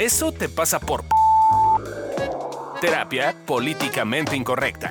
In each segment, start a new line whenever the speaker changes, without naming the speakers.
Eso te pasa por... Terapia políticamente incorrecta.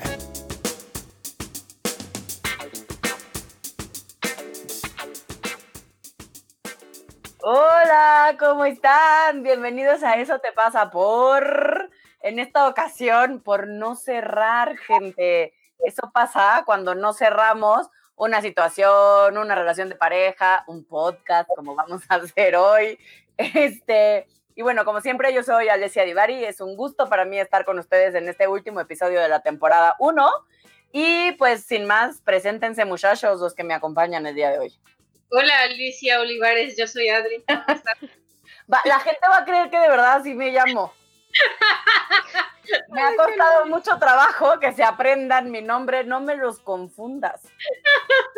Hola, ¿cómo están? Bienvenidos a Eso te pasa por... En esta ocasión, por no cerrar, gente. Eso pasa cuando no cerramos una situación, una relación de pareja, un podcast, como vamos a hacer hoy. Este, y bueno, como siempre, yo soy Alessia Divari. Es un gusto para mí estar con ustedes en este último episodio de la temporada 1. Y pues sin más, preséntense muchachos los que me acompañan el día de hoy.
Hola Alicia Olivares, yo soy Adri.
la gente va a creer que de verdad así me llamo. Me ha costado mucho trabajo que se aprendan mi nombre, no me los confundas.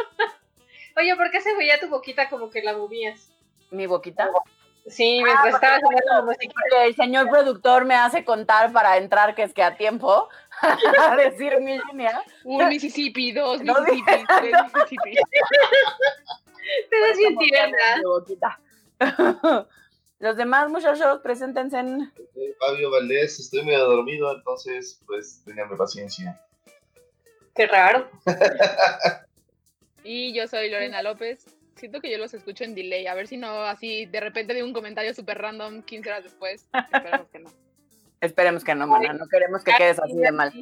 Oye, ¿por qué se veía tu boquita como que la movías?
¿Mi boquita?
Sí, mientras ah, estabas haciendo música.
El señor productor me hace contar para entrar que es que a tiempo a decir mi línea.
Un Mississippi, dos Mississippi, tres Mississippi.
Te das bien tierna.
Los demás muchachos, preséntense en...
Fabio Valdés, estoy medio dormido, entonces pues tenganme paciencia.
Qué raro.
y yo soy Lorena López. Siento que yo los escucho en delay, a ver si no así de repente de un comentario súper random 15 horas después. Esperemos que no.
Esperemos que no, mana. No queremos que quedes así de mal.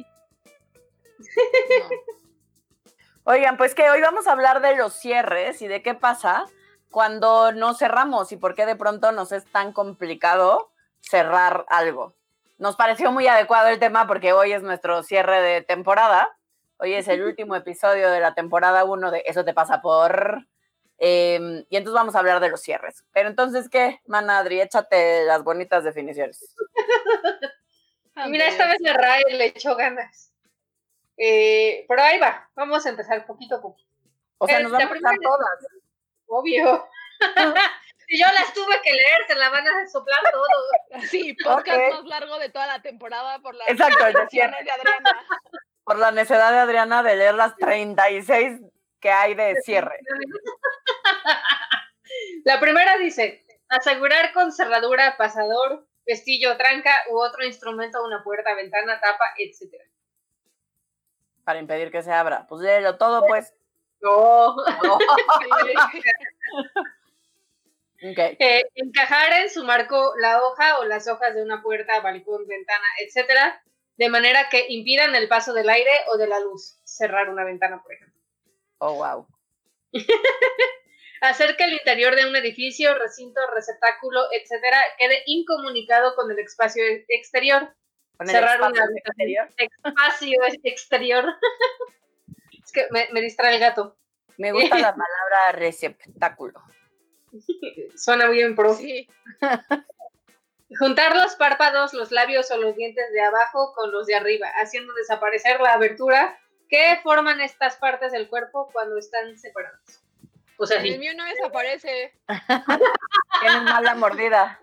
Oigan, pues que hoy vamos a hablar de los cierres y de qué pasa cuando no cerramos y por qué de pronto nos es tan complicado cerrar algo. Nos pareció muy adecuado el tema porque hoy es nuestro cierre de temporada. Hoy es el último episodio de la temporada 1 de Eso te pasa por... Em, y entonces vamos a hablar de los cierres. Pero entonces, ¿qué, Manadri? Échate las bonitas definiciones.
Mira, esta vez la RAE le echó ganas. Eh, pero ahí va, vamos a empezar poquito a poquito.
O sea, nos vamos a empezar todas
obvio. Si yo las tuve que leer, se la van a soplar todo.
Sí, podcast más largo de toda la temporada por la
Exacto, de Adriana. Por la necesidad de Adriana de leer las 36 que hay de cierre.
La primera dice, asegurar con cerradura, pasador, pestillo, tranca u otro instrumento, una puerta, ventana, tapa, etc.
Para impedir que se abra. Pues léelo todo, pues.
No. encajar en su marco la hoja o las hojas de una puerta, balcón, ventana, etcétera, de manera que impidan el paso del aire o de la luz. Cerrar una ventana, por ejemplo.
Oh, wow.
Hacer que el interior de un edificio, recinto, receptáculo, etcétera, quede incomunicado con el espacio exterior. Cerrar una exterior. espacio exterior. Es que me, distrae el gato.
Me gusta la palabra receptáculo.
Suena bien pro. Juntar los párpados, los labios o los dientes de abajo con los de arriba, haciendo desaparecer la abertura que forman estas partes del cuerpo cuando están separadas.
O sea, el mío no desaparece.
Tienes mala mordida.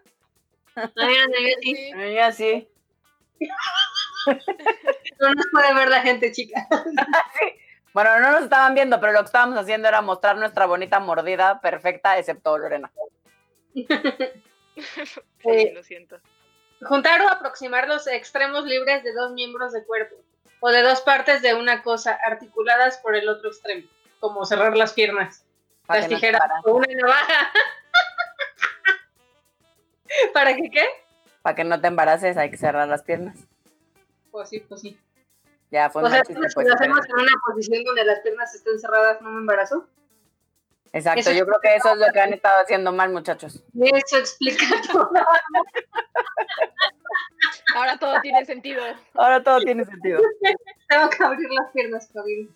A
sí.
No nos puede ver la gente, chica.
Bueno, no nos estaban viendo, pero lo que estábamos haciendo era mostrar nuestra bonita mordida perfecta, excepto Lorena.
sí, lo siento.
Juntar o aproximar los extremos libres de dos miembros de cuerpo o de dos partes de una cosa articuladas por el otro extremo, como cerrar las piernas, las tijeras o una navaja. ¿Para qué qué?
Para que no te embaraces hay que cerrar las piernas.
Pues sí, pues sí.
Ya fue
o sea, si lo pues, hacemos en una posición donde las piernas estén cerradas, ¿no me embarazo?
Exacto, yo creo que eso es lo que han estado haciendo mal, muchachos.
Eso explica todo.
Ahora todo tiene sentido.
Ahora todo tiene sentido.
Tengo que abrir las piernas, Javier.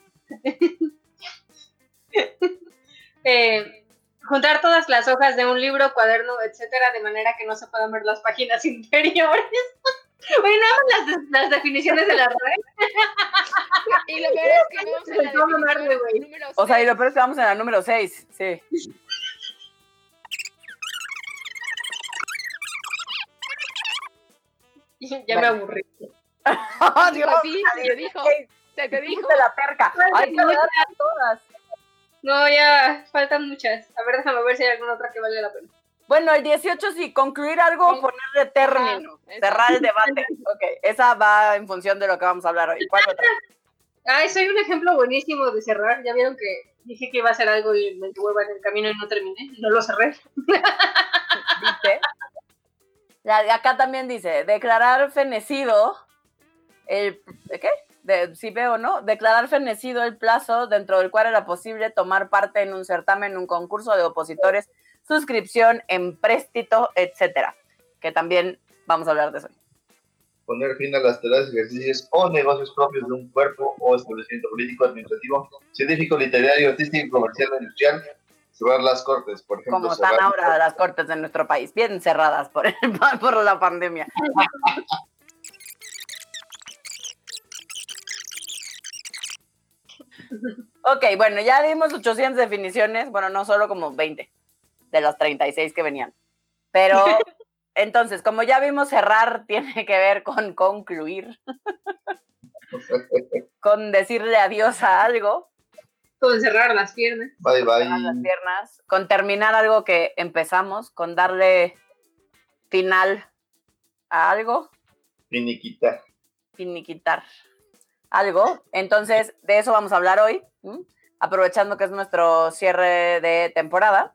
Eh, juntar todas las hojas de un libro, cuaderno, etcétera, de manera que no se puedan ver las páginas interiores. Oye, nada las, las definiciones de la red.
y lo peor es que vamos en la número
O sea, y lo peor es que vamos en la número 6, sí.
ya me aburrí.
oh, Dios,
sí, se te dijo. Se te dijo.
la perca. Hay que todas.
No, ya faltan muchas. A ver, déjame ver si hay alguna otra que vale la pena.
Bueno, el 18 sí, concluir algo,
Con-
ponerle término,
Ajá,
cerrar el debate. Ok, esa va en función de lo que vamos a hablar hoy. ¿Cuál otra?
Ay, soy un ejemplo buenísimo de cerrar. Ya vieron que dije que iba a hacer algo y me hueva en el camino y no terminé. No lo cerré.
dice. La acá también dice, declarar fenecido el ¿de ¿qué? De, si veo, ¿no? Declarar fenecido el plazo dentro del cual era posible tomar parte en un certamen, un concurso de opositores, suscripción, empréstito, etcétera. Que también vamos a hablar de eso.
Poner fin a las tareas, ejercicios o negocios propios de un cuerpo o establecimiento político, administrativo, científico, literario, artístico, comercial industrial. Cerrar las cortes, por ejemplo.
Como están ahora las cortes de nuestro país, bien cerradas por, el- por la pandemia. Ok, bueno, ya dimos 800 definiciones, bueno, no solo como 20 de las 36 que venían. Pero entonces, como ya vimos, cerrar tiene que ver con concluir, con decirle adiós a algo,
Con cerrar las piernas.
Bye bye.
cerrar las piernas, con terminar algo que empezamos, con darle final a algo,
Finiquita.
finiquitar algo. Entonces, de eso vamos a hablar hoy, ¿m? aprovechando que es nuestro cierre de temporada.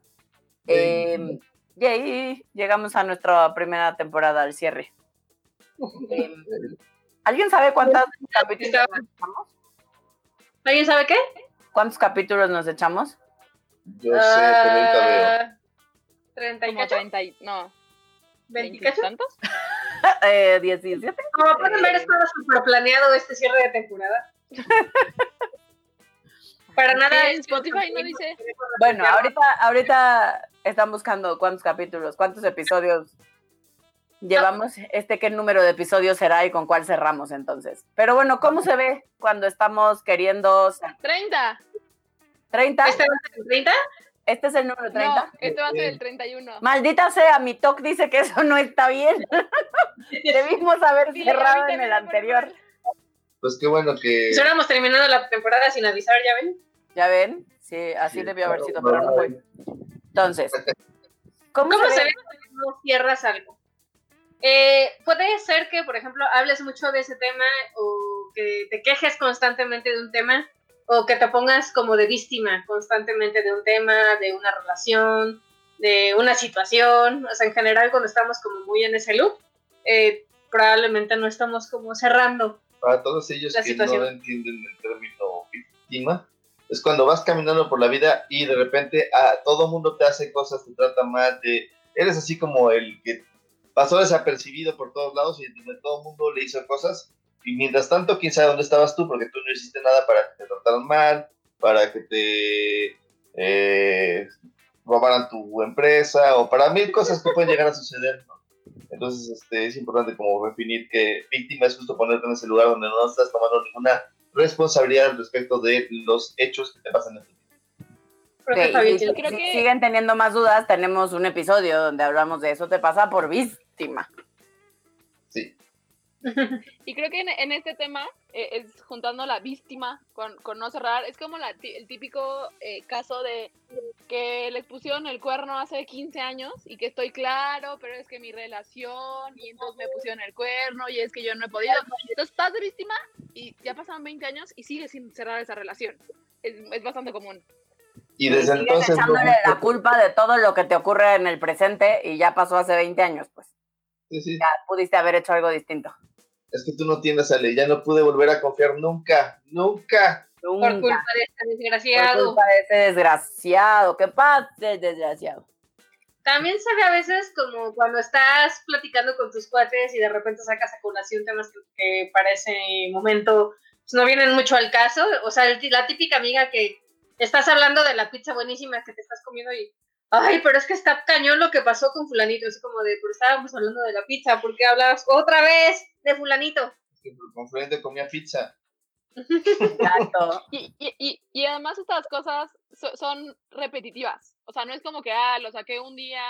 Eh, yay, llegamos a nuestra primera temporada al cierre. Eh, ¿Alguien sabe cuántos capítulos nos echamos?
¿Alguien sabe qué?
¿Cuántos capítulos nos echamos?
Yo sé, veo.
Ah, 30 y
Como
cacho.
30 y, no,
20 y
20
cacho.
tantos.
eh, 17.
Como pueden ver, estaba súper planeado este cierre de temporada. Para nada.
Sí, en Spotify no dice.
Bueno, ahorita, ahorita están buscando cuántos capítulos, cuántos episodios llevamos. Este, qué número de episodios será y con cuál cerramos entonces. Pero bueno, ¿cómo se ve cuando estamos queriendo ser
30.
30?
¿Este va a ser el 30?
Este es el número 30.
No, este va a ser el 31.
Maldita sea, mi TOC dice que eso no está bien. Debimos haber
Sí,
cerrado en el anterior.
Pues qué bueno que.
Estuviéramos terminando la temporada sin avisar, ¿ya ven?
¿Ya ven? Sí, así
Sí,
debió haber sido, pero no fue. Entonces, ¿cómo,
¿Cómo
se ve?
ve cuando no cierras algo? Eh, puede ser que, por ejemplo, hables mucho de ese tema o que te quejes constantemente de un tema o que te pongas como de víctima constantemente de un tema, de una relación, de una situación. O sea, en general, cuando estamos como muy en ese loop, eh, probablemente no estamos como cerrando.
Para todos ellos que
situación.
no entienden el término víctima, es cuando vas caminando por la vida y de repente a todo mundo te hace cosas, te trata mal, te, eres así como el que pasó desapercibido por todos lados y todo el mundo le hizo cosas. Y mientras tanto, quién sabe dónde estabas tú, porque tú no hiciste nada para que te trataran mal, para que te eh, robaran tu empresa o para mil cosas que pueden llegar a suceder. ¿no? Entonces este, es importante como definir que víctima es justo ponerte en ese lugar donde no estás tomando ninguna responsabilidad respecto de los hechos que te pasan en tu vida.
Sí, y si,
Creo que-
siguen teniendo más dudas, tenemos un episodio donde hablamos de eso te pasa por víctima.
Y creo que en, en este tema, eh, es juntando la víctima con, con no cerrar, es como la el típico eh, caso de que les pusieron el cuerno hace 15 años y que estoy claro, pero es que mi relación y entonces me pusieron el cuerno y es que yo no he podido. Entonces estás de víctima y ya pasaron 20 años y sigues sin cerrar esa relación. Es, es bastante común.
y desde
Sigues
entonces... no
echándole la culpa de todo lo que te ocurre en el presente y ya pasó hace 20 años, pues
Sí, sí.
ya pudiste haber hecho algo distinto.
Es que tú no tienes a ley, ya no pude volver a confiar nunca, nunca.
Por
Nunca.
culpa de este
Por
desgraciado.
culpa de ese desgraciado. ¿Qué pasa, desgraciado?
También se ve a veces como cuando estás platicando con tus cuates y de repente sacas a colación temas que, que para ese momento pues, no vienen mucho al caso. O sea, la típica amiga que estás hablando de la pizza buenísima que te estás comiendo y, ay, pero es que está cañón lo que pasó con fulanito. Es como de, pero estábamos hablando de la pizza, ¿por qué hablas otra vez de fulanito?
Con frente comía pizza.
Exacto.
Y, y, y, y además estas cosas so- son repetitivas. O sea, no es como que, ah, lo saqué un día,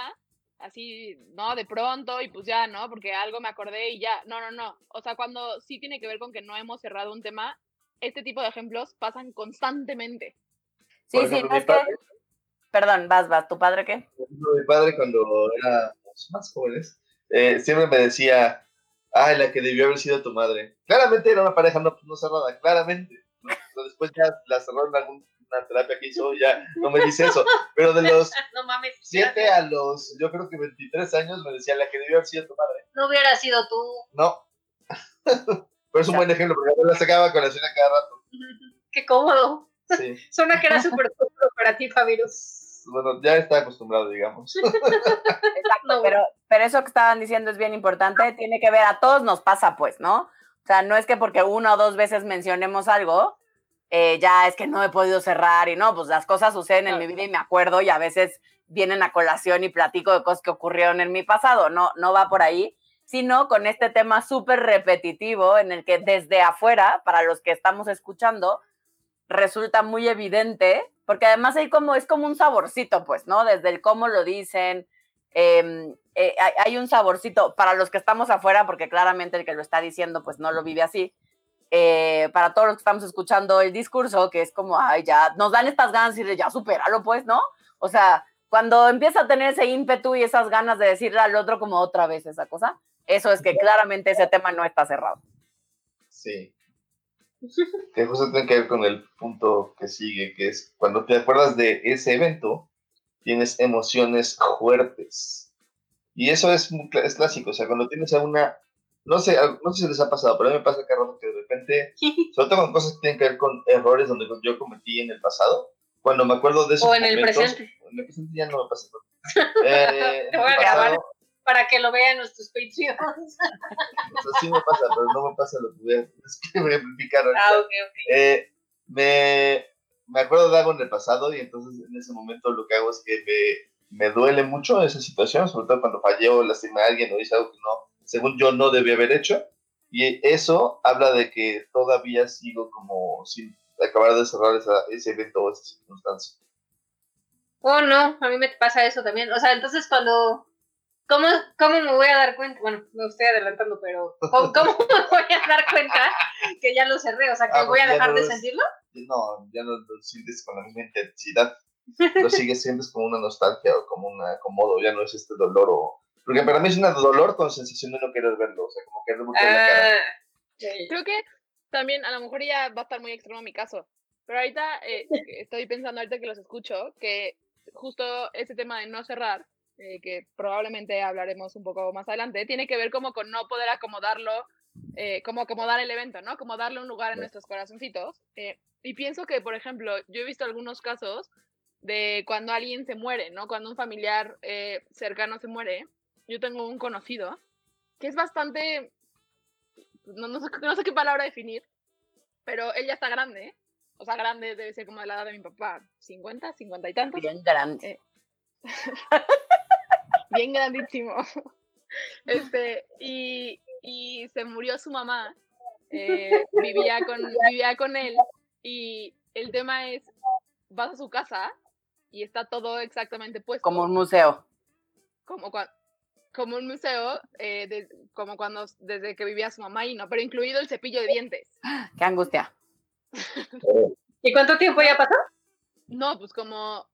así, ¿no? De pronto y pues ya, ¿no? Porque algo me acordé y ya. No, no, no. O sea, cuando sí tiene que ver con que no hemos cerrado un tema, este tipo de ejemplos pasan constantemente.
Sí, sí, no es que, Perdón, vas, vas. ¿Tu padre qué?
Mi padre cuando éramos más jóvenes, eh, siempre me decía, ay, la que debió haber sido tu madre. Claramente era una pareja no, no cerrada, claramente. Después ya la cerraron en alguna terapia que hizo, ya no me dice eso. Pero de los
no mames,
7 a los, yo creo que 23 años, me decía, la que debió haber sido tu madre.
No hubiera sido tú.
No. Pero es un buen ejemplo, porque la sacaba con la cena cada rato.
Qué cómodo.
Sí.
Suena que era súper cómodo para ti, Fabiros.
Bueno, ya está acostumbrado, digamos.
Exacto, pero, pero eso que estaban diciendo es bien importante, tiene que ver, a todos nos pasa, pues, ¿no? O sea, no es que porque una o dos veces mencionemos algo, eh, ya es que no he podido cerrar y no, pues las cosas suceden en mi vida y me acuerdo y a veces vienen a colación y platico de cosas que ocurrieron en mi pasado, no, no va por ahí, sino con este tema súper repetitivo en el que desde afuera, para los que estamos escuchando, resulta muy evidente, porque además hay como, es como un saborcito, pues, ¿no? Desde el cómo lo dicen, em, eh, hay, un saborcito para los que estamos afuera, porque claramente el que lo está diciendo, pues no lo vive así. Eh, para todos los que estamos escuchando el discurso, que es como, ay, ya, nos dan estas ganas de decirle, ya supéralo, pues, ¿no? O sea, cuando empieza a tener ese ímpetu y esas ganas de decirle al otro como otra vez esa cosa, eso es que claramente ese tema no está cerrado.
Sí. Que justo tiene que ver con el punto que sigue, que es cuando te acuerdas de ese evento, tienes emociones fuertes. Y eso es, es clásico, o sea, cuando tienes a una, no sé, no sé si les ha pasado, pero a mí me pasa que de repente, sobre todo con cosas que tienen que ver con errores donde yo cometí en el pasado, cuando me acuerdo de eso.
O en el presente.
En el presente ya no me pasa.
Eh, Te voy a grabar para que lo vean nuestros Patreons.
Eso sí me pasa, pero no me pasa lo que voy a, explicar
Ah, ok, ok.
Eh, me, me acuerdo de algo en el pasado y entonces en ese momento lo que hago es que me, me duele mucho esa situación, sobre todo cuando fallé o lastimé a alguien o hice algo que no, según yo no debía haber hecho. Y eso habla de que todavía sigo como sin acabar de cerrar esa, ese evento o esa circunstancia.
Oh, no, a mí me pasa eso también. O sea, entonces cuando ¿Cómo, ¿Cómo me voy a dar cuenta? Bueno, me estoy adelantando, pero ¿cómo, cómo me voy a dar cuenta que ya lo cerré? O sea, que ah, voy a dejar de sentirlo.
No, ya no lo sientes con la misma intensidad. Lo sigues sientes como una nostalgia o como un acomodo, ya no es este dolor o... Porque para mí es un dolor con sensación de no querer verlo, o sea, como que ah, la cara.
Creo que también a lo mejor ya va a estar muy extremo mi caso, pero ahorita eh, estoy pensando ahorita que los escucho, que justo ese tema de no cerrar, eh, que probablemente hablaremos un poco más adelante, tiene que ver como con no poder acomodarlo, eh, como acomodar el evento, ¿no? Como darle un lugar en nuestros corazoncitos. Eh, y pienso que, por ejemplo, yo he visto algunos casos de cuando alguien se muere, ¿no? Cuando un familiar cercano se muere. Yo tengo un conocido que es bastante, no, no, sé, no sé qué palabra definir, pero él ya está grande, o sea, grande debe ser como de la edad de mi papá, 50, 50 y tantos.
Bien grande.
bien grandísimo. Este, y, y se murió su mamá. Eh, vivía, con, vivía con él. Y el tema es, vas a su casa y está todo exactamente puesto.
Como un museo.
Como, como un museo, eh, como cuando desde que vivía su mamá y no, pero incluido el cepillo de dientes.
¡Qué angustia!
¿Y cuánto tiempo ya pasó?
No, pues como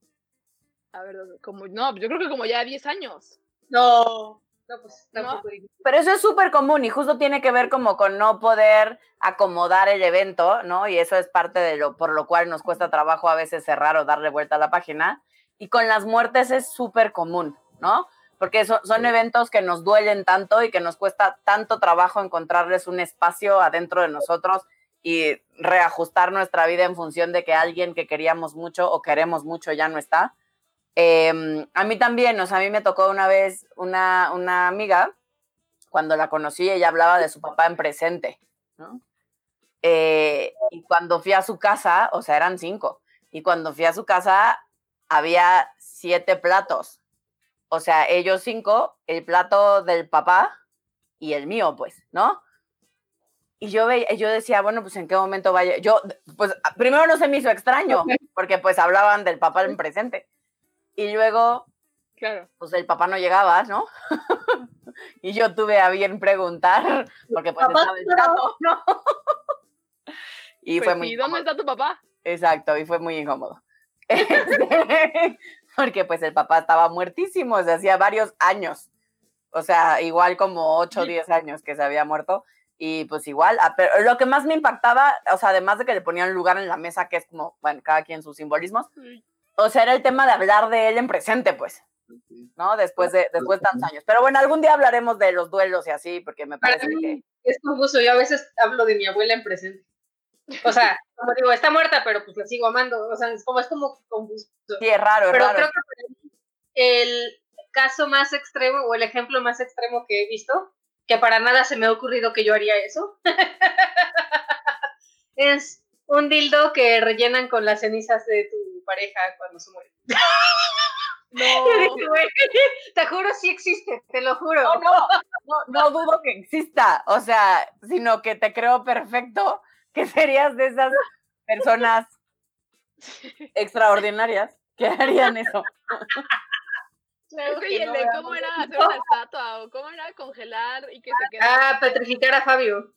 a ver, como, no, yo creo que como ya 10 años.
No, no, pues
Pero eso es súper común y justo tiene que ver como con no poder acomodar el evento, ¿no? Y eso es parte de lo por lo cual nos cuesta trabajo a veces cerrar o darle vuelta a la página. Y con las muertes es súper común, ¿no? Porque son eventos que nos duelen tanto y que nos cuesta tanto trabajo encontrarles un espacio adentro de nosotros y reajustar nuestra vida en función de que alguien que queríamos mucho o queremos mucho ya no está Em, a mí también, o sea, a mí me tocó una vez una, una amiga, cuando la conocí, ella hablaba de su papá en presente, ¿no? Eh, y cuando fui a su casa, o sea, eran cinco, y cuando fui a su casa había siete platos. O sea, ellos cinco, el plato del papá y el mío, pues, ¿no? Y yo, veía, yo decía, bueno, pues en qué momento vaya. Yo, pues primero no se me hizo extraño, porque pues hablaban del papá en presente. Y luego,
claro.
pues el papá no llegaba, ¿no? y yo tuve a bien preguntar, porque pues estaba el chato, ¿no? y
pues
fue muy
¿Y dónde está tu papá?
Exacto, y fue muy incómodo. porque pues el papá estaba muertísimo desde hacía varios años. O sea, igual como 8 o 10 años que se había muerto. Y pues igual, ah, pero lo que más me impactaba, o sea, además de que le ponían lugar en la mesa, que es como, bueno, cada quien sus simbolismos, o sea, era el tema de hablar de él en presente, pues, ¿no? Después de, después de tantos años. Pero bueno, algún día hablaremos de los duelos y así, porque me parece que...
Es confuso, yo a veces hablo de mi abuela en presente. O sea, como digo, está muerta, pero pues la sigo amando. O sea, es como, es como confuso.
Sí, es raro, es
pero
raro.
creo que el caso más extremo o el ejemplo más extremo que he visto, que para nada se me ha ocurrido que yo haría eso, es un dildo que rellenan con las cenizas de tu pareja cuando se muere.
No.
te juro sí existe, te lo juro.
No, no, no, no dudo que exista, o sea, sino que te creo perfecto que serías de esas personas extraordinarias que harían eso.
Claro que no, ¿Cómo era hacer una estatua o cómo era congelar y que se quedara?
Ah, petrificar a Fabio.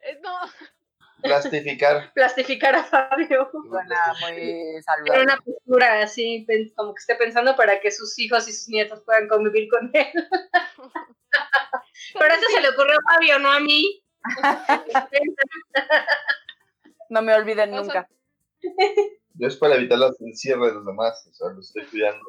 Eh, no.
Plastificar.
Plastificar a Fabio.
Suena muy saludable.
Era una postura así, como que esté pensando para que sus hijos y sus nietos puedan convivir con él. Pero eso se le ocurrió a Fabio, no a mí.
no me olviden nunca.
Yo es para evitar los encierros de los demás, o sea, los estoy cuidando.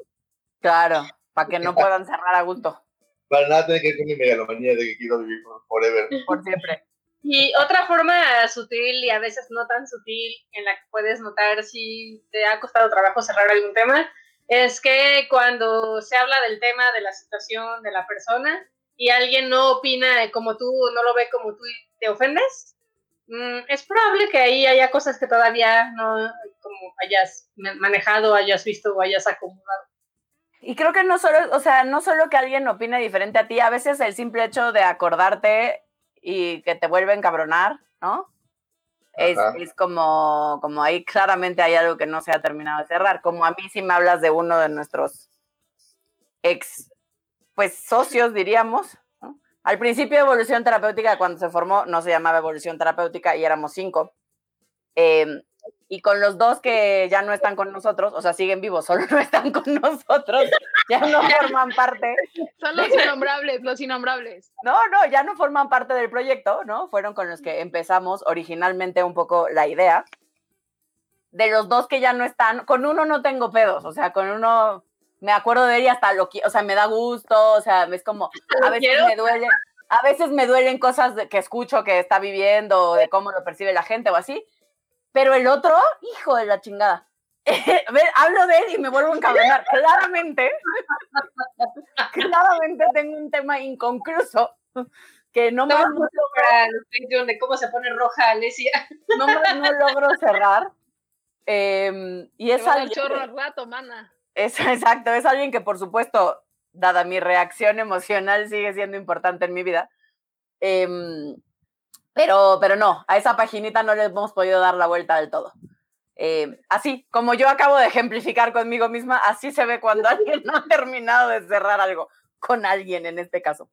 Claro, para que no puedan cerrar a gusto.
Para nada tener que ver con mi megalomanía de que quiero vivir forever.
Por siempre.
Y otra forma sutil y a veces no tan sutil en la que puedes notar si te ha costado trabajo cerrar algún tema es que cuando se habla del tema, de la situación, de la persona, y alguien no opina como tú, no lo ve como tú y te ofendes, mm, es probable que ahí haya cosas que todavía no como hayas manejado, hayas visto o hayas acomodado.
Y creo que no solo, o sea, no solo que alguien opine diferente a ti, a veces el simple hecho de acordarte y que te vuelve a encabronar, ¿no? Es, es, como, como ahí claramente hay algo que no se ha terminado de cerrar. Como a mí si me hablas de uno de nuestros ex, pues socios, diríamos. ¿no? Al principio de Evolución Terapéutica, cuando se formó, no se llamaba Evolución Terapéutica y éramos cinco. Eh, y con los dos que ya no están con nosotros, o sea, siguen vivos, solo no están con nosotros, ya no forman parte.
Son los innombrables, los innombrables.
No, no, ya no forman parte del proyecto, ¿no? Fueron con los que empezamos originalmente un poco la idea. De los dos que ya no están, con uno no tengo pedos, o sea, con uno me acuerdo de él y hasta lo o sea, me da gusto, o sea, es como, a veces me duele, a veces me duelen cosas de, que escucho que está viviendo, de cómo lo percibe la gente o así, pero el otro, hijo de la chingada. Ver, hablo de él y me vuelvo a encabronar. Claramente, claramente tengo un tema inconcluso que no,
no
me
logro, de cómo se pone roja Alesia.
No, no logro cerrar. Eh, y es alguien,
chorro al rato, mana.
Es, exacto, es alguien que por supuesto, dada mi reacción emocional, sigue siendo importante en mi vida. Eh, pero, pero no, a esa paginita no le hemos podido dar la vuelta del todo. Eh, así, como yo acabo de ejemplificar conmigo misma, así se ve cuando alguien no ha terminado de cerrar algo con alguien en este caso.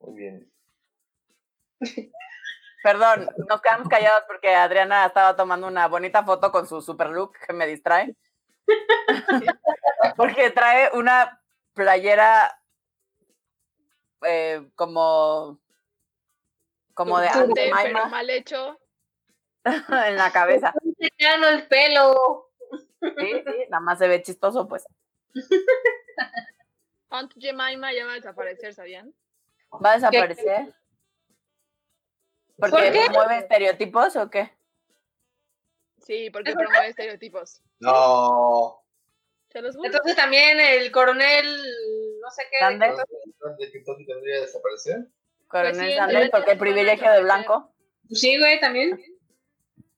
Muy bien.
Perdón, nos quedamos callados porque Adriana estaba tomando una bonita foto con su super look que me distrae. porque trae una playera eh, como como de
Ante, pero mal hecho.
en la cabeza.
no el pelo.
Sí, sí, nada más se ve chistoso, pues.
Aunt Jemima ya va a desaparecer, ¿sabían?
¿Va a desaparecer? ¿Porque
¿Por qué?
promueve estereotipos o qué?
Sí, porque promueve estereotipos.
No.
Se los juro.
Entonces también el coronel, no sé qué.
¿Dónde?
¿De Kentucky tendría que desaparecer?
Coronel
Pues sí,
Sanders, porque el privilegio de blanco.
Sí, güey, también.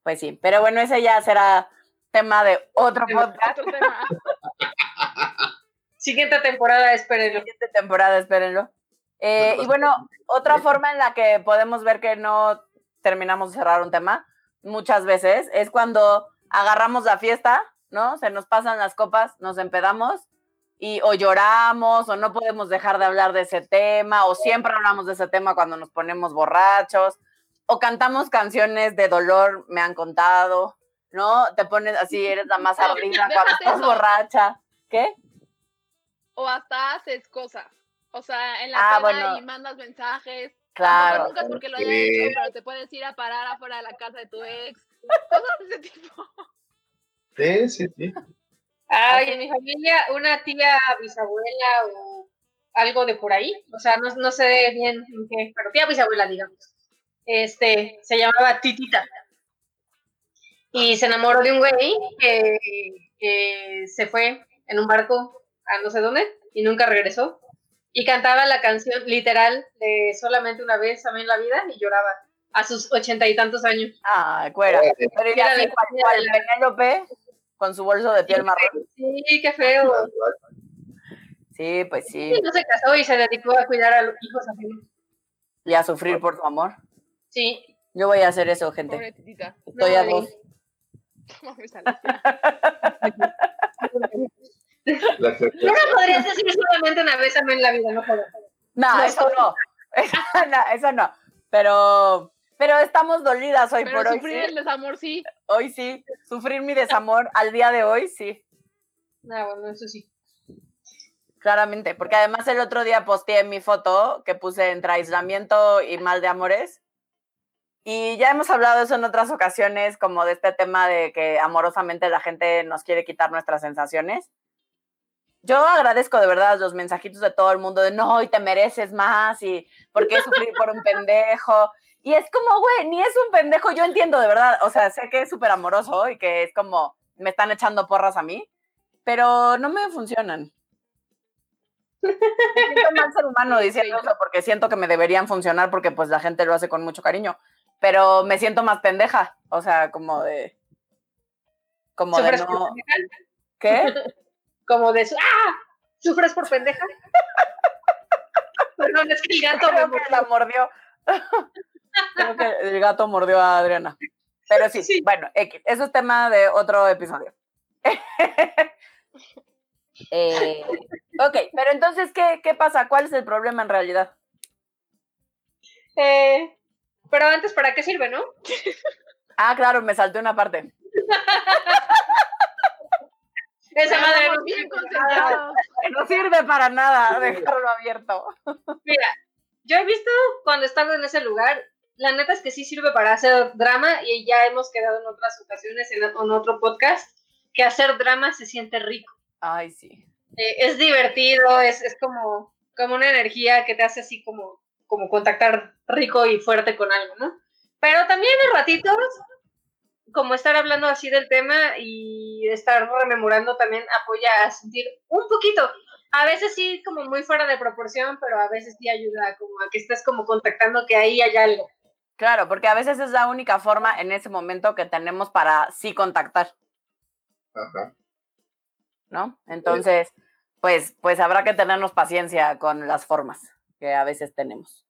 Pues sí, pero bueno, ese ya será tema de otro podcast.
Otro tema.
Siguiente temporada, espérenlo.
siguiente temporada, espérenlo. Eh, y bueno, otra forma en la que podemos ver que no terminamos de cerrar un tema, muchas veces, es cuando agarramos la fiesta, ¿no? Se nos pasan las copas, nos empedamos y o lloramos o no podemos dejar de hablar de ese tema o siempre hablamos de ese tema cuando nos ponemos borrachos o cantamos canciones de dolor, me han contado. ¿no? Te pones así, eres la más ardida cuando estás borracha. ¿Qué?
O hasta haces cosas. O sea, en la ah, y mandas mensajes.
Claro.
Nunca es porque lo hayas hecho, pero te puedes ir a parar afuera de la casa de tu ex. Cosas de ese tipo.
Sí, sí, sí.
Ay, en mi familia, una tía bisabuela o algo de por ahí, o sea, no, no sé bien en qué, pero tía bisabuela, digamos. Este, se llamaba Titita. Y se enamoró de un güey que, que se fue en un barco a no sé dónde y nunca regresó. Y cantaba la canción literal de solamente una vez a en la vida y lloraba a sus ochenta y tantos años.
Ah, cuera. Pero era así, cual, Penélope con su bolso de piel marrón.
Sí, qué feo.
Sí, pues sí.
sí. No se casó y se dedicó a cuidar a los hijos ajenos.
Y a sufrir por su amor.
Sí.
Yo voy a hacer eso, gente. Estoy a dos.
no me podrías decir solamente una vez a mí en la vida, no puedo.
No, eso no. no. Eso no. Pero, pero estamos dolidas hoy por hoy.
Sufrir el desamor, sí.
Hoy sí. Sufrir mi desamor al día de hoy, sí.
Ah, bueno, eso sí.
Claramente, porque además el otro día posteé mi foto que puse entre aislamiento y mal de amores. Y ya hemos hablado de eso en otras ocasiones, como de este tema de que amorosamente la gente nos quiere quitar nuestras sensaciones yo agradezco de verdad los mensajitos de todo el mundo de no, y te mereces más, y por qué sufrir por un pendejo. Y es como, güey, ni es un pendejo, yo entiendo de verdad, o sea, sé que es súper amoroso y que es como, me están echando porras a mí, pero no me funcionan. Me siento mal ser humano diciendo eso porque siento que me deberían funcionar porque pues la gente lo hace con mucho cariño, pero me siento más pendeja, o sea, como de... Como de no... ¿Qué?
como de ¡ah! ¿Sufres por pendeja? Perdón, es que el gato
me la mordió. Creo que el gato mordió a Adriana. Pero sí, bueno, eso es tema de otro episodio. eh, ok, pero entonces, ¿qué, ¿qué pasa? ¿Cuál es el problema en realidad?
Eh, pero antes, ¿para qué sirve, no?
ah, claro, me salté una parte.
Esa madre
no sirve para nada dejarlo abierto.
Mira, yo he visto cuando estaba en ese lugar, la neta es que sí sirve para hacer drama y ya hemos quedado en otras ocasiones en, otro podcast que hacer drama se siente rico.
Ay, sí.
Eh, es divertido, es, es como, como una energía que te hace así como, como contactar rico y fuerte con algo, ¿no? Pero también en ratitos como estar hablando así del tema y estar rememorando también apoya a sentir un poquito. A veces sí como muy fuera de proporción, pero a veces sí ayuda como a que estés como contactando que ahí hay algo.
Claro, porque a veces es la única forma en ese momento que tenemos para sí contactar.
Ajá.
¿No? Entonces, pues, pues habrá que tenernos paciencia con las formas que a veces tenemos.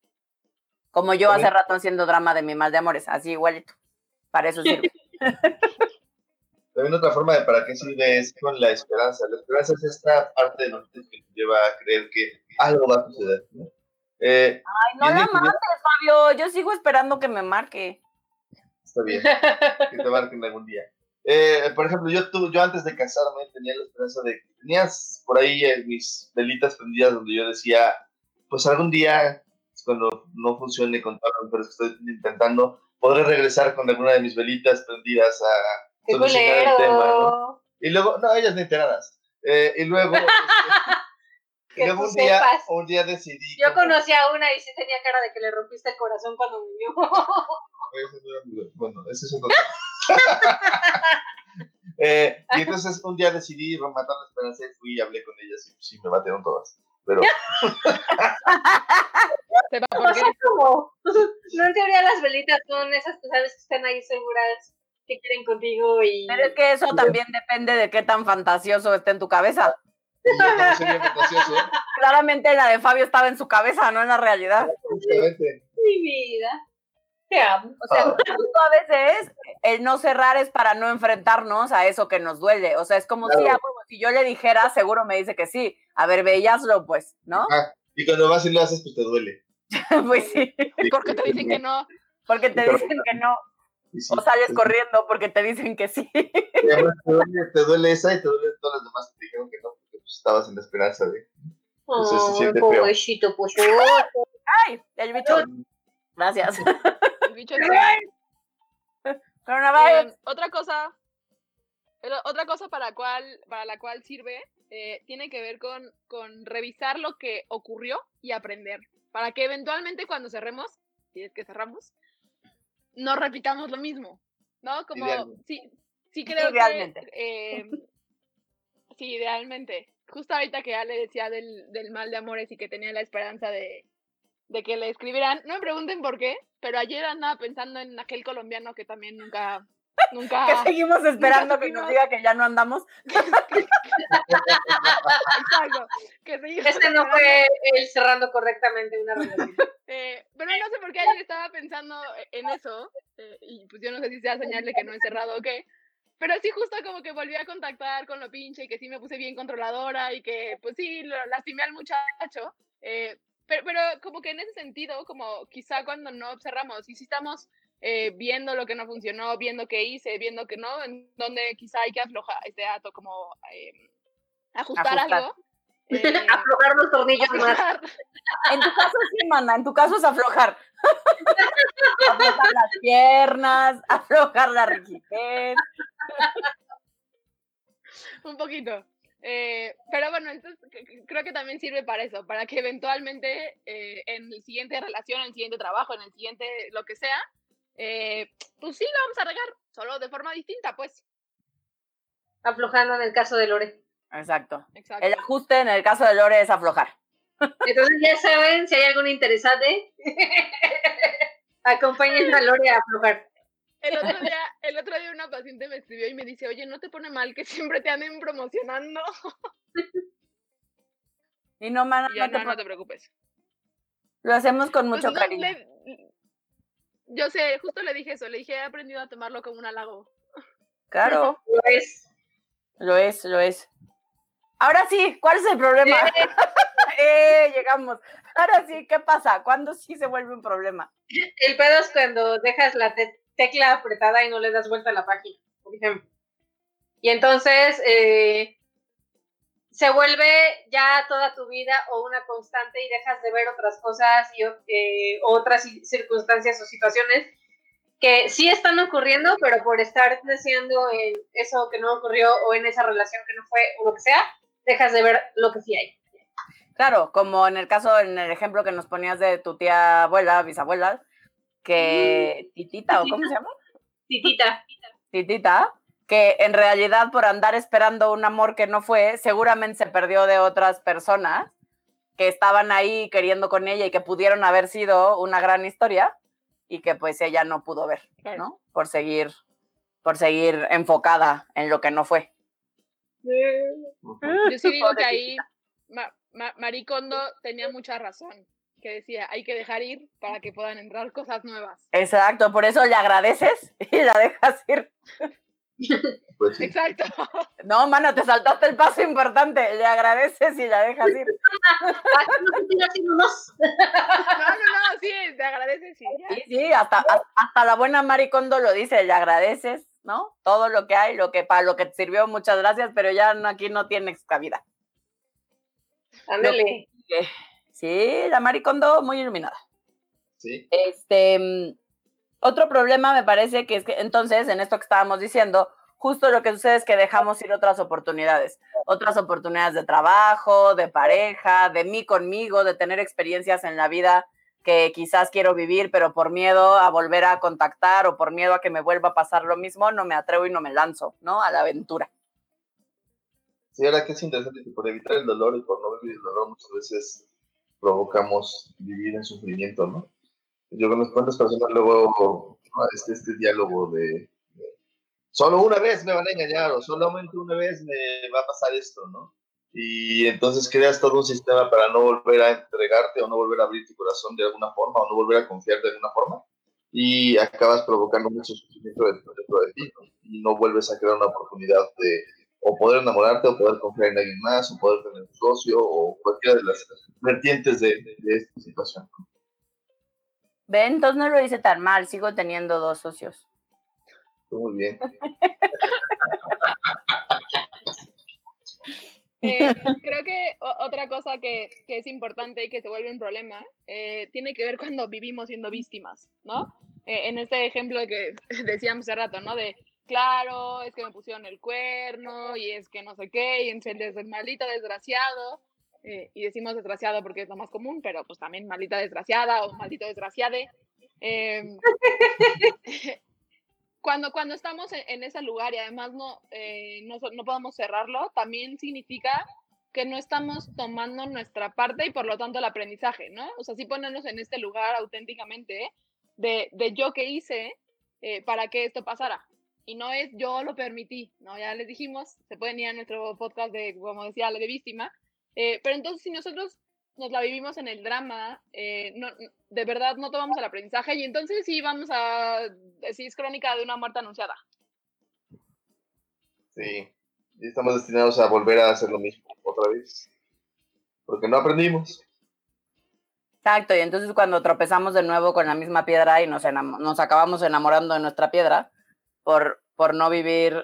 Como yo hace rato haciendo drama de mi mal de amores, así igualito. Para eso sirve.
También otra forma de para qué sirve es con la esperanza. La esperanza es esta parte de nosotros que nos lleva a creer que algo va a suceder. ¿no?
Eh, Ay, no la mates, Fabio. Yo sigo esperando que me marque.
Está bien. que te marquen algún día. Eh, por ejemplo, yo, tú, yo antes de casarme tenía la esperanza de que tenías por ahí eh, mis velitas prendidas donde yo decía, pues algún día, cuando no funcione con todas las mujeres que estoy intentando, podré regresar con alguna de mis velitas prendidas a
solucionar el tema, ¿no?
Y luego, no, ellas ni enteradas. Eh, y luego, luego un día, un día decidí.
Yo conocí a una y sí tenía cara de que le rompiste el corazón cuando me vio.
bueno, ese es un eh, y entonces un día decidí rematar la esperanza y fui y hablé con ellas y sí, me batieron todas. Pero.
no en teoría las velitas son esas que sabes que están ahí seguras, que quieren contigo y...
Pero es que eso también depende de qué tan fantasioso esté en tu cabeza. Claramente la de Fabio estaba en su cabeza, no en la realidad.
Mi vida. Te amo.
O sea, ah. a veces el no cerrar es para no enfrentarnos a eso que nos duele. O sea, es como si, ah, si yo le dijera, seguro me dice que sí. A ver, veíaslo, pues, ¿no?
y cuando vas y lo haces, pues te duele.
pues sí.
Porque te dicen que no.
Porque te dicen que no. o sales corriendo porque te dicen que sí.
te, duele, esa y te duele todas las demás que te dijeron que no, estabas en la esperanza de. Entonces se siente feo.
pues.
¡Ay! El bicho. Gracias.
El bicho eh, otra cosa, otra cosa para, cual, para la cual sirve eh, tiene que ver con, con revisar lo que ocurrió y aprender. Para que eventualmente cuando cerremos, si es que cerramos, no repitamos lo mismo. ¿No? Como, sí, sí creo
idealmente.
que... Eh, sí, idealmente. Justo ahorita que ya le decía del, del mal de amores y que tenía la esperanza de, de que le escribieran. No me pregunten por qué, pero ayer andaba pensando en aquel colombiano que también nunca. Nunca,
que seguimos esperando que nos diga que ya no andamos.
Exacto. Que este no fue él cerrando correctamente una relación.
Eh, pero no sé por qué ayer estaba pensando en eso. Eh, y pues yo no sé si sea señal de que no he cerrado o qué. Pero sí, justo como que volví a contactar con lo pinche y que sí me puse bien controladora y que, pues sí, lo lastimé al muchacho. Eh, pero, pero como que en ese sentido, como quizá cuando no observamos y si estamos eh, viendo lo que no funcionó, viendo qué hice, viendo que no, en donde quizá hay que aflojar este dato, como eh, ajustar, algo.
Eh, aflojar los tornillos más.
En tu caso sí, mana, en tu caso es aflojar. aflojar las piernas, aflojar la rigidez.
Un poquito. Eh, pero bueno, entonces creo que también sirve para eso, para que eventualmente eh, en el siguiente relación, en el siguiente trabajo, en el siguiente lo que sea, eh, pues sí, lo vamos a regar, solo de forma distinta, pues.
Aflojando en el caso de Lore.
Exacto. El ajuste en el caso de Lore es aflojar.
Entonces ya saben, si hay algún interesante, acompañen a Lore a aflojar.
El otro, día, el otro día una paciente me escribió y me dice, oye, ¿no te pone mal que siempre te anden promocionando?
Y no, mana,
no, te, no, te preocupes.
Lo hacemos con mucho pues cariño.
yo sé, justo le dije eso, le dije, he aprendido a tomarlo como un halago.
Claro.
lo es.
Lo es, lo es. Ahora sí, ¿cuál es el problema? Eh. llegamos. Ahora sí, ¿qué pasa? ¿Cuándo sí se vuelve un problema?
El pedo es cuando dejas la tecla apretada y no le das vuelta a la página, por ejemplo. Y entonces eh, se vuelve ya toda tu vida o una constante y dejas de ver otras cosas y eh, otras circunstancias o situaciones que sí están ocurriendo, pero por estar deseando en eso que no ocurrió o en esa relación que no fue o lo que sea, dejas de ver lo que sí hay.
Claro, como en el caso, en el ejemplo que nos ponías de tu tía abuela, bisabuela, que mm. Titita, ¿o cómo se llama?
Titita.
Titita, que en realidad por andar esperando un amor que no fue, seguramente se perdió de otras personas que estaban ahí queriendo con ella y que pudieron haber sido una gran historia y que pues ella no pudo ver, ¿no? Por seguir, por seguir enfocada en lo que no fue.
Yo sí digo que ahí Maricondo tenía mucha razón que decía, hay que dejar ir para que puedan entrar cosas nuevas.
Exacto, por eso le agradeces y la dejas ir.
Pues
Exacto.
No, mano, te saltaste el paso importante. Le agradeces y la dejas ir.
no, no, no, sí, te agradeces y ya.
Sí, sí, hasta, hasta la buena Maricondo lo dice, le agradeces, ¿no? Todo lo que hay, lo que para lo que te sirvió, muchas gracias, pero ya aquí no tienes cabida.
Ándale.
Sí, la Maricondo muy iluminada.
Sí.
Este, otro problema me parece que es que entonces, en esto que estábamos diciendo, justo lo que sucede es que dejamos ir otras oportunidades, otras oportunidades de trabajo, de pareja, de mí conmigo, de tener experiencias en la vida que quizás quiero vivir, pero por miedo a volver a contactar o por miedo a que me vuelva a pasar lo mismo, no me atrevo y no me lanzo, ¿no? A la aventura.
Sí, ahora que es interesante que por evitar el dolor y por no vivir el dolor muchas veces provocamos vivir en sufrimiento, ¿no? Yo conozco cuántas personas luego, este, este diálogo de, solo una vez me van a engañar o solamente una vez me va a pasar esto, ¿no? Y entonces creas todo un sistema para no volver a entregarte o no volver a abrir tu corazón de alguna forma o no volver a confiar de alguna forma y acabas provocando mucho sufrimiento dentro de ti ¿no? y no vuelves a crear una oportunidad de o poder enamorarte, o poder confiar en alguien más, o poder tener un socio, o cualquiera de las vertientes de, esta situación.
Ve, entonces no lo hice tan mal, sigo teniendo dos socios.
Muy bien.
Eh, creo que otra cosa que, que, es importante y que se vuelve un problema eh, tiene que ver cuando vivimos siendo víctimas, ¿no? Eh, en este ejemplo que decíamos hace rato, ¿no? De, claro, es que me pusieron el cuerno y es que no sé qué, y en el maldito desgraciado, y decimos desgraciado porque es lo más común, pero pues también maldita desgraciada o maldito desgraciade. Cuando, cuando estamos en, ese lugar y además no, eh, no, no, podemos cerrarlo, también significa que no estamos tomando nuestra parte y por lo tanto el aprendizaje, ¿no? O sea, sí ponernos en este lugar auténticamente de, de yo que hice eh, para que esto pasara. Y no es yo lo permití, ¿no? Ya les dijimos, se pueden ir a nuestro podcast de, como decía, la de víctima. Eh, pero entonces, si nosotros nos la vivimos en el drama, eh, no, de verdad no tomamos el aprendizaje y entonces sí vamos a decir es crónica de una muerte anunciada.
Sí, y estamos destinados a volver a hacer lo mismo otra vez, porque no aprendimos.
Exacto, y entonces cuando tropezamos de nuevo con la misma piedra y nos, nos acabamos enamorando de nuestra piedra por, por no vivir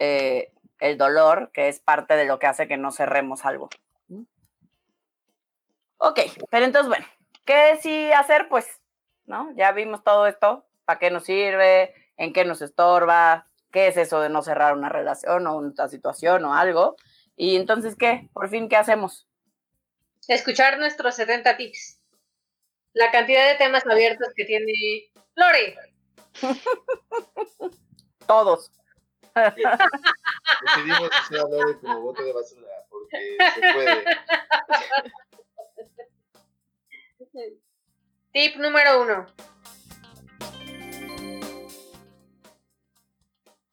eh, el dolor, que es parte de lo que hace que no cerremos algo. Ok, pero entonces, bueno, ¿qué sí hacer? Pues, ¿no? Ya vimos todo esto, ¿para qué nos sirve? ¿En qué nos estorba? ¿Qué es eso de no cerrar una relación o una situación o algo? Y entonces, ¿qué? Por fin, ¿qué hacemos?
Escuchar nuestros 70 tips. La cantidad de temas abiertos que tiene Lore.
Todos.
Decidimos hacer a Lore como bote de basura, porque se puede.
Tip número uno.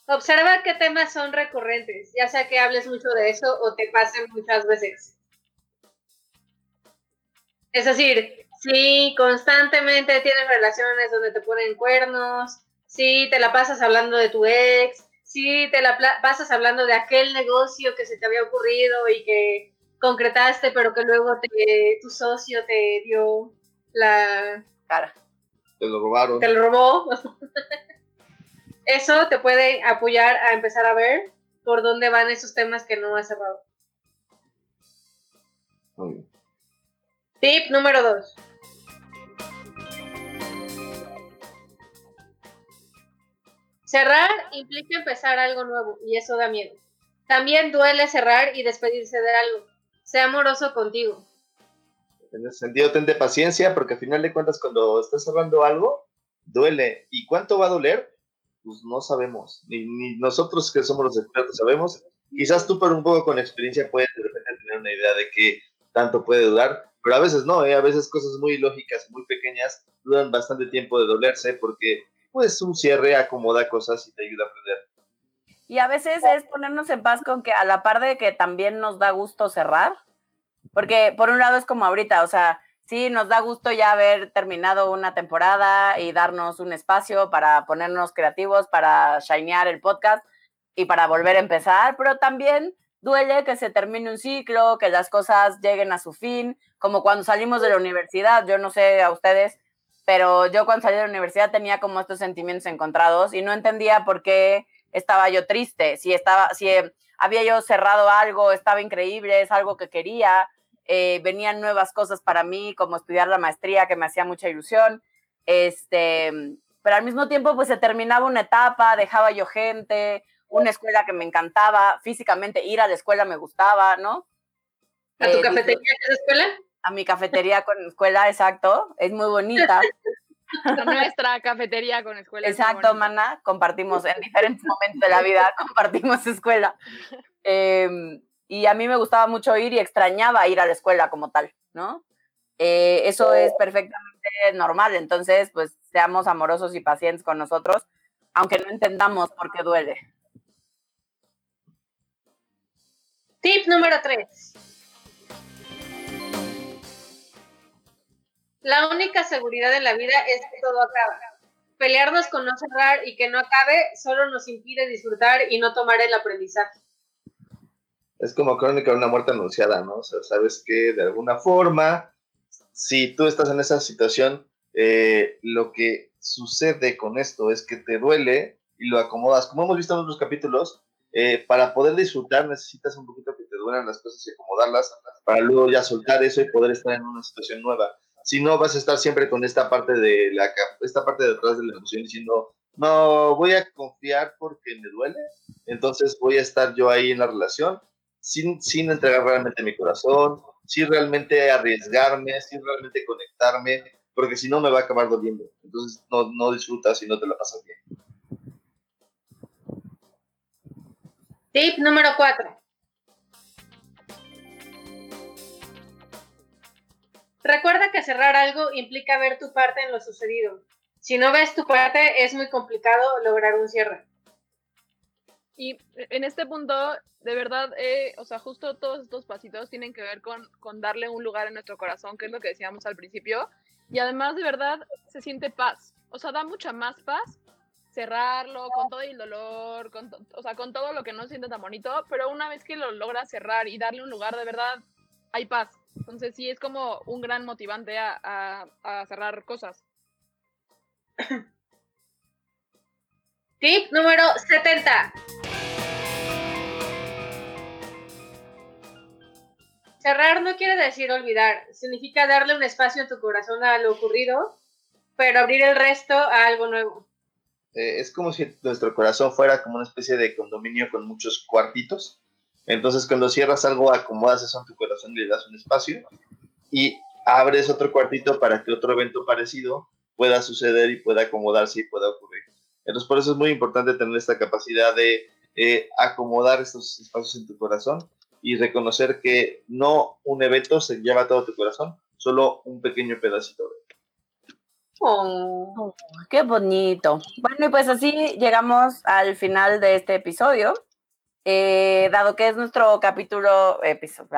Observa qué temas son recurrentes, ya sea que hables mucho de eso o te pasen muchas veces. Es decir, si constantemente tienes relaciones donde te ponen cuernos, si te la pasas hablando de tu ex, si te la pasas hablando de aquel negocio que se te había ocurrido y que concretaste, pero que luego te, tu socio te dio la
cara.
Te lo robaron.
Te lo robó. Eso te puede apoyar a empezar a ver por dónde van esos temas que no has cerrado. Tip número dos. Cerrar implica empezar algo nuevo y eso da miedo. También duele cerrar y despedirse de algo sea amoroso contigo.
En ese sentido, ten de paciencia, porque al final de cuentas, cuando estás cerrando algo, duele. ¿Y cuánto va a doler? Pues no sabemos. Ni, nosotros que somos los expertos sabemos. Quizás tú, por un poco con experiencia, puedes de repente tener una idea de qué tanto puede durar, pero a veces no, ¿eh? a veces cosas muy lógicas, muy pequeñas, duran bastante tiempo de dolerse porque pues un cierre acomoda cosas y te ayuda a aprender.
Y a veces es ponernos en paz con que a la par de que también nos da gusto cerrar, porque por un lado es como ahorita, o sea, sí, nos da gusto ya haber terminado una temporada y darnos un espacio para ponernos creativos, para shinear el podcast y para volver a empezar, pero también duele que se termine un ciclo, que las cosas lleguen a su fin, como cuando salimos de la universidad, yo no sé a ustedes, pero yo cuando salí de la universidad tenía como estos sentimientos encontrados y no entendía por qué estaba yo triste, si, estaba, si eh, había yo cerrado algo, estaba increíble, es algo que quería, eh, venían nuevas cosas para mí, como estudiar la maestría, que me hacía mucha ilusión, este, pero al mismo tiempo pues se terminaba una etapa, dejaba yo gente, una escuela que me encantaba, físicamente ir a la escuela me gustaba, ¿no?
¿A tu eh, cafetería de escuela?
A mi cafetería con escuela, exacto, es muy bonita.
Nuestra cafetería con escuela.
Exacto, Mana, compartimos en diferentes momentos de la vida, compartimos escuela. Em, y a mí me gustaba mucho ir y extrañaba ir a la escuela como tal, ¿no? Eh, eso es perfectamente normal, entonces, pues seamos amorosos y pacientes con nosotros, aunque no entendamos por qué duele.
Tip número 3. La única seguridad en la vida es que todo acaba. Pelearnos con no cerrar y que no acabe solo nos impide disfrutar y no tomar el aprendizaje.
Es como crónica de una muerte anunciada, ¿no? O sea, sabes que de alguna forma, si tú estás en esa situación, eh, lo que sucede con esto es que te duele y lo acomodas. Como hemos visto en otros capítulos, eh, para poder disfrutar necesitas un poquito que te duelan las cosas y acomodarlas para luego ya soltar eso y poder estar en una situación nueva. Si no, vas a estar siempre con esta parte de la esta parte de atrás de la emoción diciendo, no, voy a confiar porque me duele, entonces voy a estar yo ahí en la relación sin, sin entregar realmente mi corazón, sin realmente arriesgarme, sin realmente conectarme, porque si no me va a acabar doliendo. Entonces no, no disfrutas y no te la pasas bien.
Tip número 4. Recuerda que cerrar algo implica ver tu parte en lo sucedido. Si no ves tu parte, es muy complicado lograr un cierre.
Y en este punto, de verdad, eh, o sea, justo todos estos pasitos tienen que ver con, darle un lugar en nuestro corazón, que es lo que decíamos al principio. Y además, de verdad, se siente paz. O sea, da mucha más paz cerrarlo con todo el dolor, con o sea, con todo lo que no siente tan bonito, pero una vez que lo logras cerrar y darle un lugar, de verdad, hay paz. Entonces sí es como un gran motivante a, a cerrar cosas.
Tip número 70. Cerrar no quiere decir olvidar, significa darle un espacio en tu corazón a lo ocurrido, pero abrir el resto a algo nuevo.
Eh, es como si nuestro corazón fuera como una especie de condominio con muchos cuartitos. Entonces, cuando cierras algo, acomodas eso en tu corazón y le das un espacio y abres otro cuartito para que otro evento parecido pueda suceder y pueda acomodarse y pueda ocurrir. Entonces, por eso es muy importante tener esta capacidad de eh, acomodar estos espacios en tu corazón y reconocer que no un evento se lleva todo tu corazón, solo un pequeño pedacito de
Oh, qué bonito. Bueno, y pues así llegamos al final de este episodio. Eh, dado que es nuestro capítulo, episodio,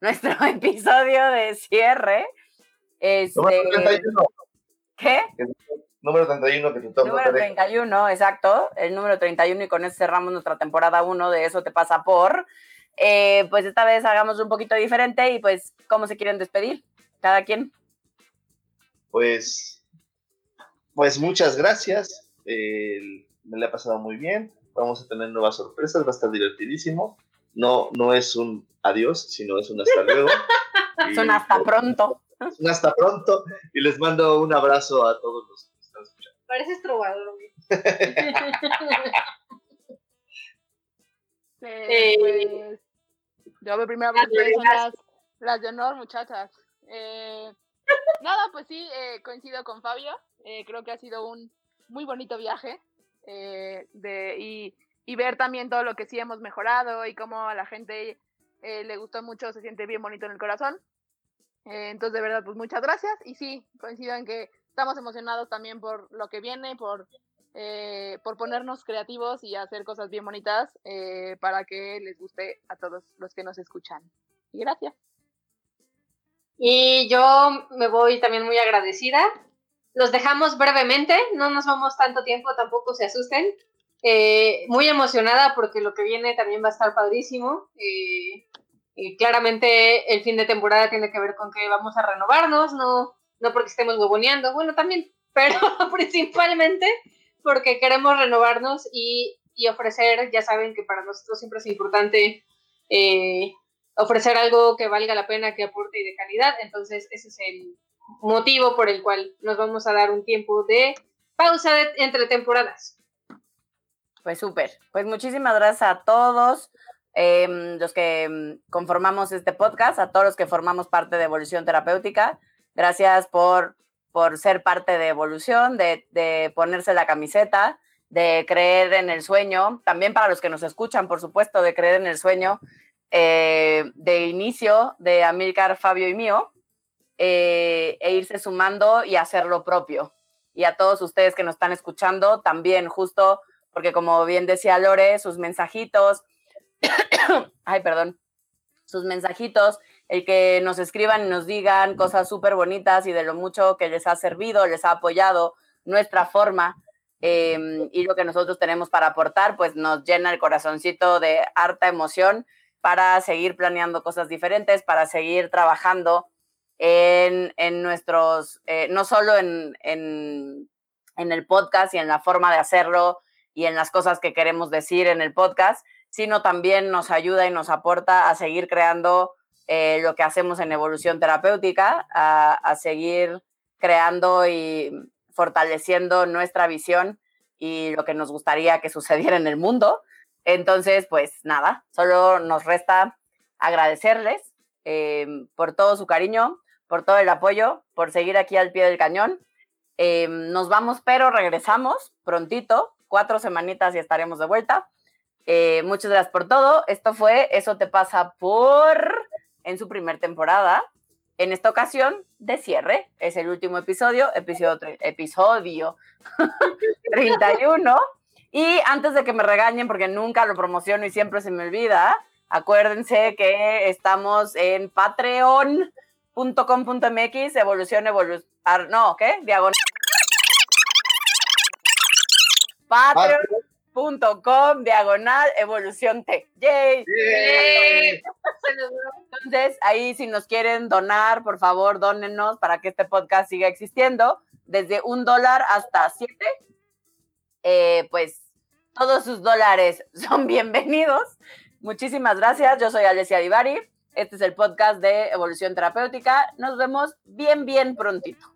nuestro episodio de cierre. Este,
número 31.
¿Qué?
Número 31 que
Número 31, exacto. El número 31 y con eso cerramos nuestra temporada 1 de Eso te pasa por. Eh, pues esta vez hagamos un poquito diferente y pues, ¿cómo se quieren despedir? Cada quien
pues, pues muchas gracias. me la he pasado muy bien. Vamos a tener nuevas sorpresas, va a estar divertidísimo. No, no es un adiós, sino es un hasta luego.
es un hasta pronto.
Es un hasta pronto. Y les mando un abrazo a todos los que están escuchando.
Pareces trovador,
eh, pues, yo me primero son las, las de honor, muchachas. Eh, Nada, pues sí, eh, coincido con Fabio. Eh, creo que ha sido un muy bonito viaje eh, de, y, y, ver también todo lo que sí hemos mejorado y cómo a la gente le gustó mucho, se siente bien bonito en el corazón. entonces, de verdad, pues muchas gracias. Y sí, coincido en que estamos emocionados también por lo que viene, por, por ponernos creativos y hacer cosas bien bonitas para que les guste a todos los que nos escuchan. Y gracias.
Y yo me voy también muy agradecida. Los dejamos brevemente, no nos vamos tanto tiempo, tampoco se asusten. Eh, muy emocionada porque lo que viene también va a estar padrísimo. Eh, y claramente el fin de temporada tiene que ver con que vamos a renovarnos, no, no porque estemos huevoneando, bueno, también, pero principalmente porque queremos renovarnos y, y, ofrecer, ya saben que para nosotros siempre es importante eh, ofrecer algo que valga la pena, que aporte y de calidad. Entonces, ese es el motivo por el cual nos vamos a dar un tiempo de pausa entre temporadas.
Pues súper. Pues muchísimas gracias a todos em, los que em, conformamos este podcast, a todos los que formamos parte de Evolución Terapéutica. Gracias por, por ser parte de Evolución, de, de ponerse la camiseta, de creer en el sueño. También para los que nos escuchan, por supuesto, de creer en el sueño eh, de inicio de Amílcar, Fabio y mío, eh, e irse sumando y hacer lo propio. Y a todos ustedes que nos están escuchando también, justo porque como bien decía Lore, sus mensajitos, ay, perdón, sus mensajitos, el que nos escriban y nos digan cosas súper bonitas y de lo mucho que les ha servido, les ha apoyado nuestra forma em, y lo que nosotros tenemos para aportar, pues nos llena el corazoncito de harta emoción para seguir planeando cosas diferentes, para seguir trabajando en, nuestros, eh, no solo en, en el podcast y en la forma de hacerlo y en las cosas que queremos decir en el podcast, sino también nos ayuda y nos aporta a seguir creando eh, lo que hacemos en evolución terapéutica, a, seguir creando y fortaleciendo nuestra visión y lo que nos gustaría que sucediera en el mundo. Entonces, pues nada, solo nos resta agradecerles eh, por todo su cariño, por todo el apoyo, por seguir aquí al pie del cañón. Eh, nos vamos, pero regresamos prontito, cuatro semanitas y estaremos de vuelta. Eh, muchas gracias por todo. Esto fue Eso te pasa por en su primer temporada. En esta ocasión, de cierre, es el último episodio, episodio, episodio 31. Y antes de que me regañen, porque nunca lo promociono y siempre se me olvida, acuérdense que estamos en patreon.com.mx, evolución, evolución, no, ¿qué? Diagonal. Patreon.com, diagonal, evolución T. ¡Yay! Entonces, ahí si nos quieren donar, por favor, dónennos para que este podcast siga existiendo. Desde un dólar hasta siete. Eh, pues todos sus dólares son bienvenidos. Muchísimas gracias. Yo soy Alessia Divari. Este es el podcast de Evolución Terapéutica. Nos vemos bien, bien prontito.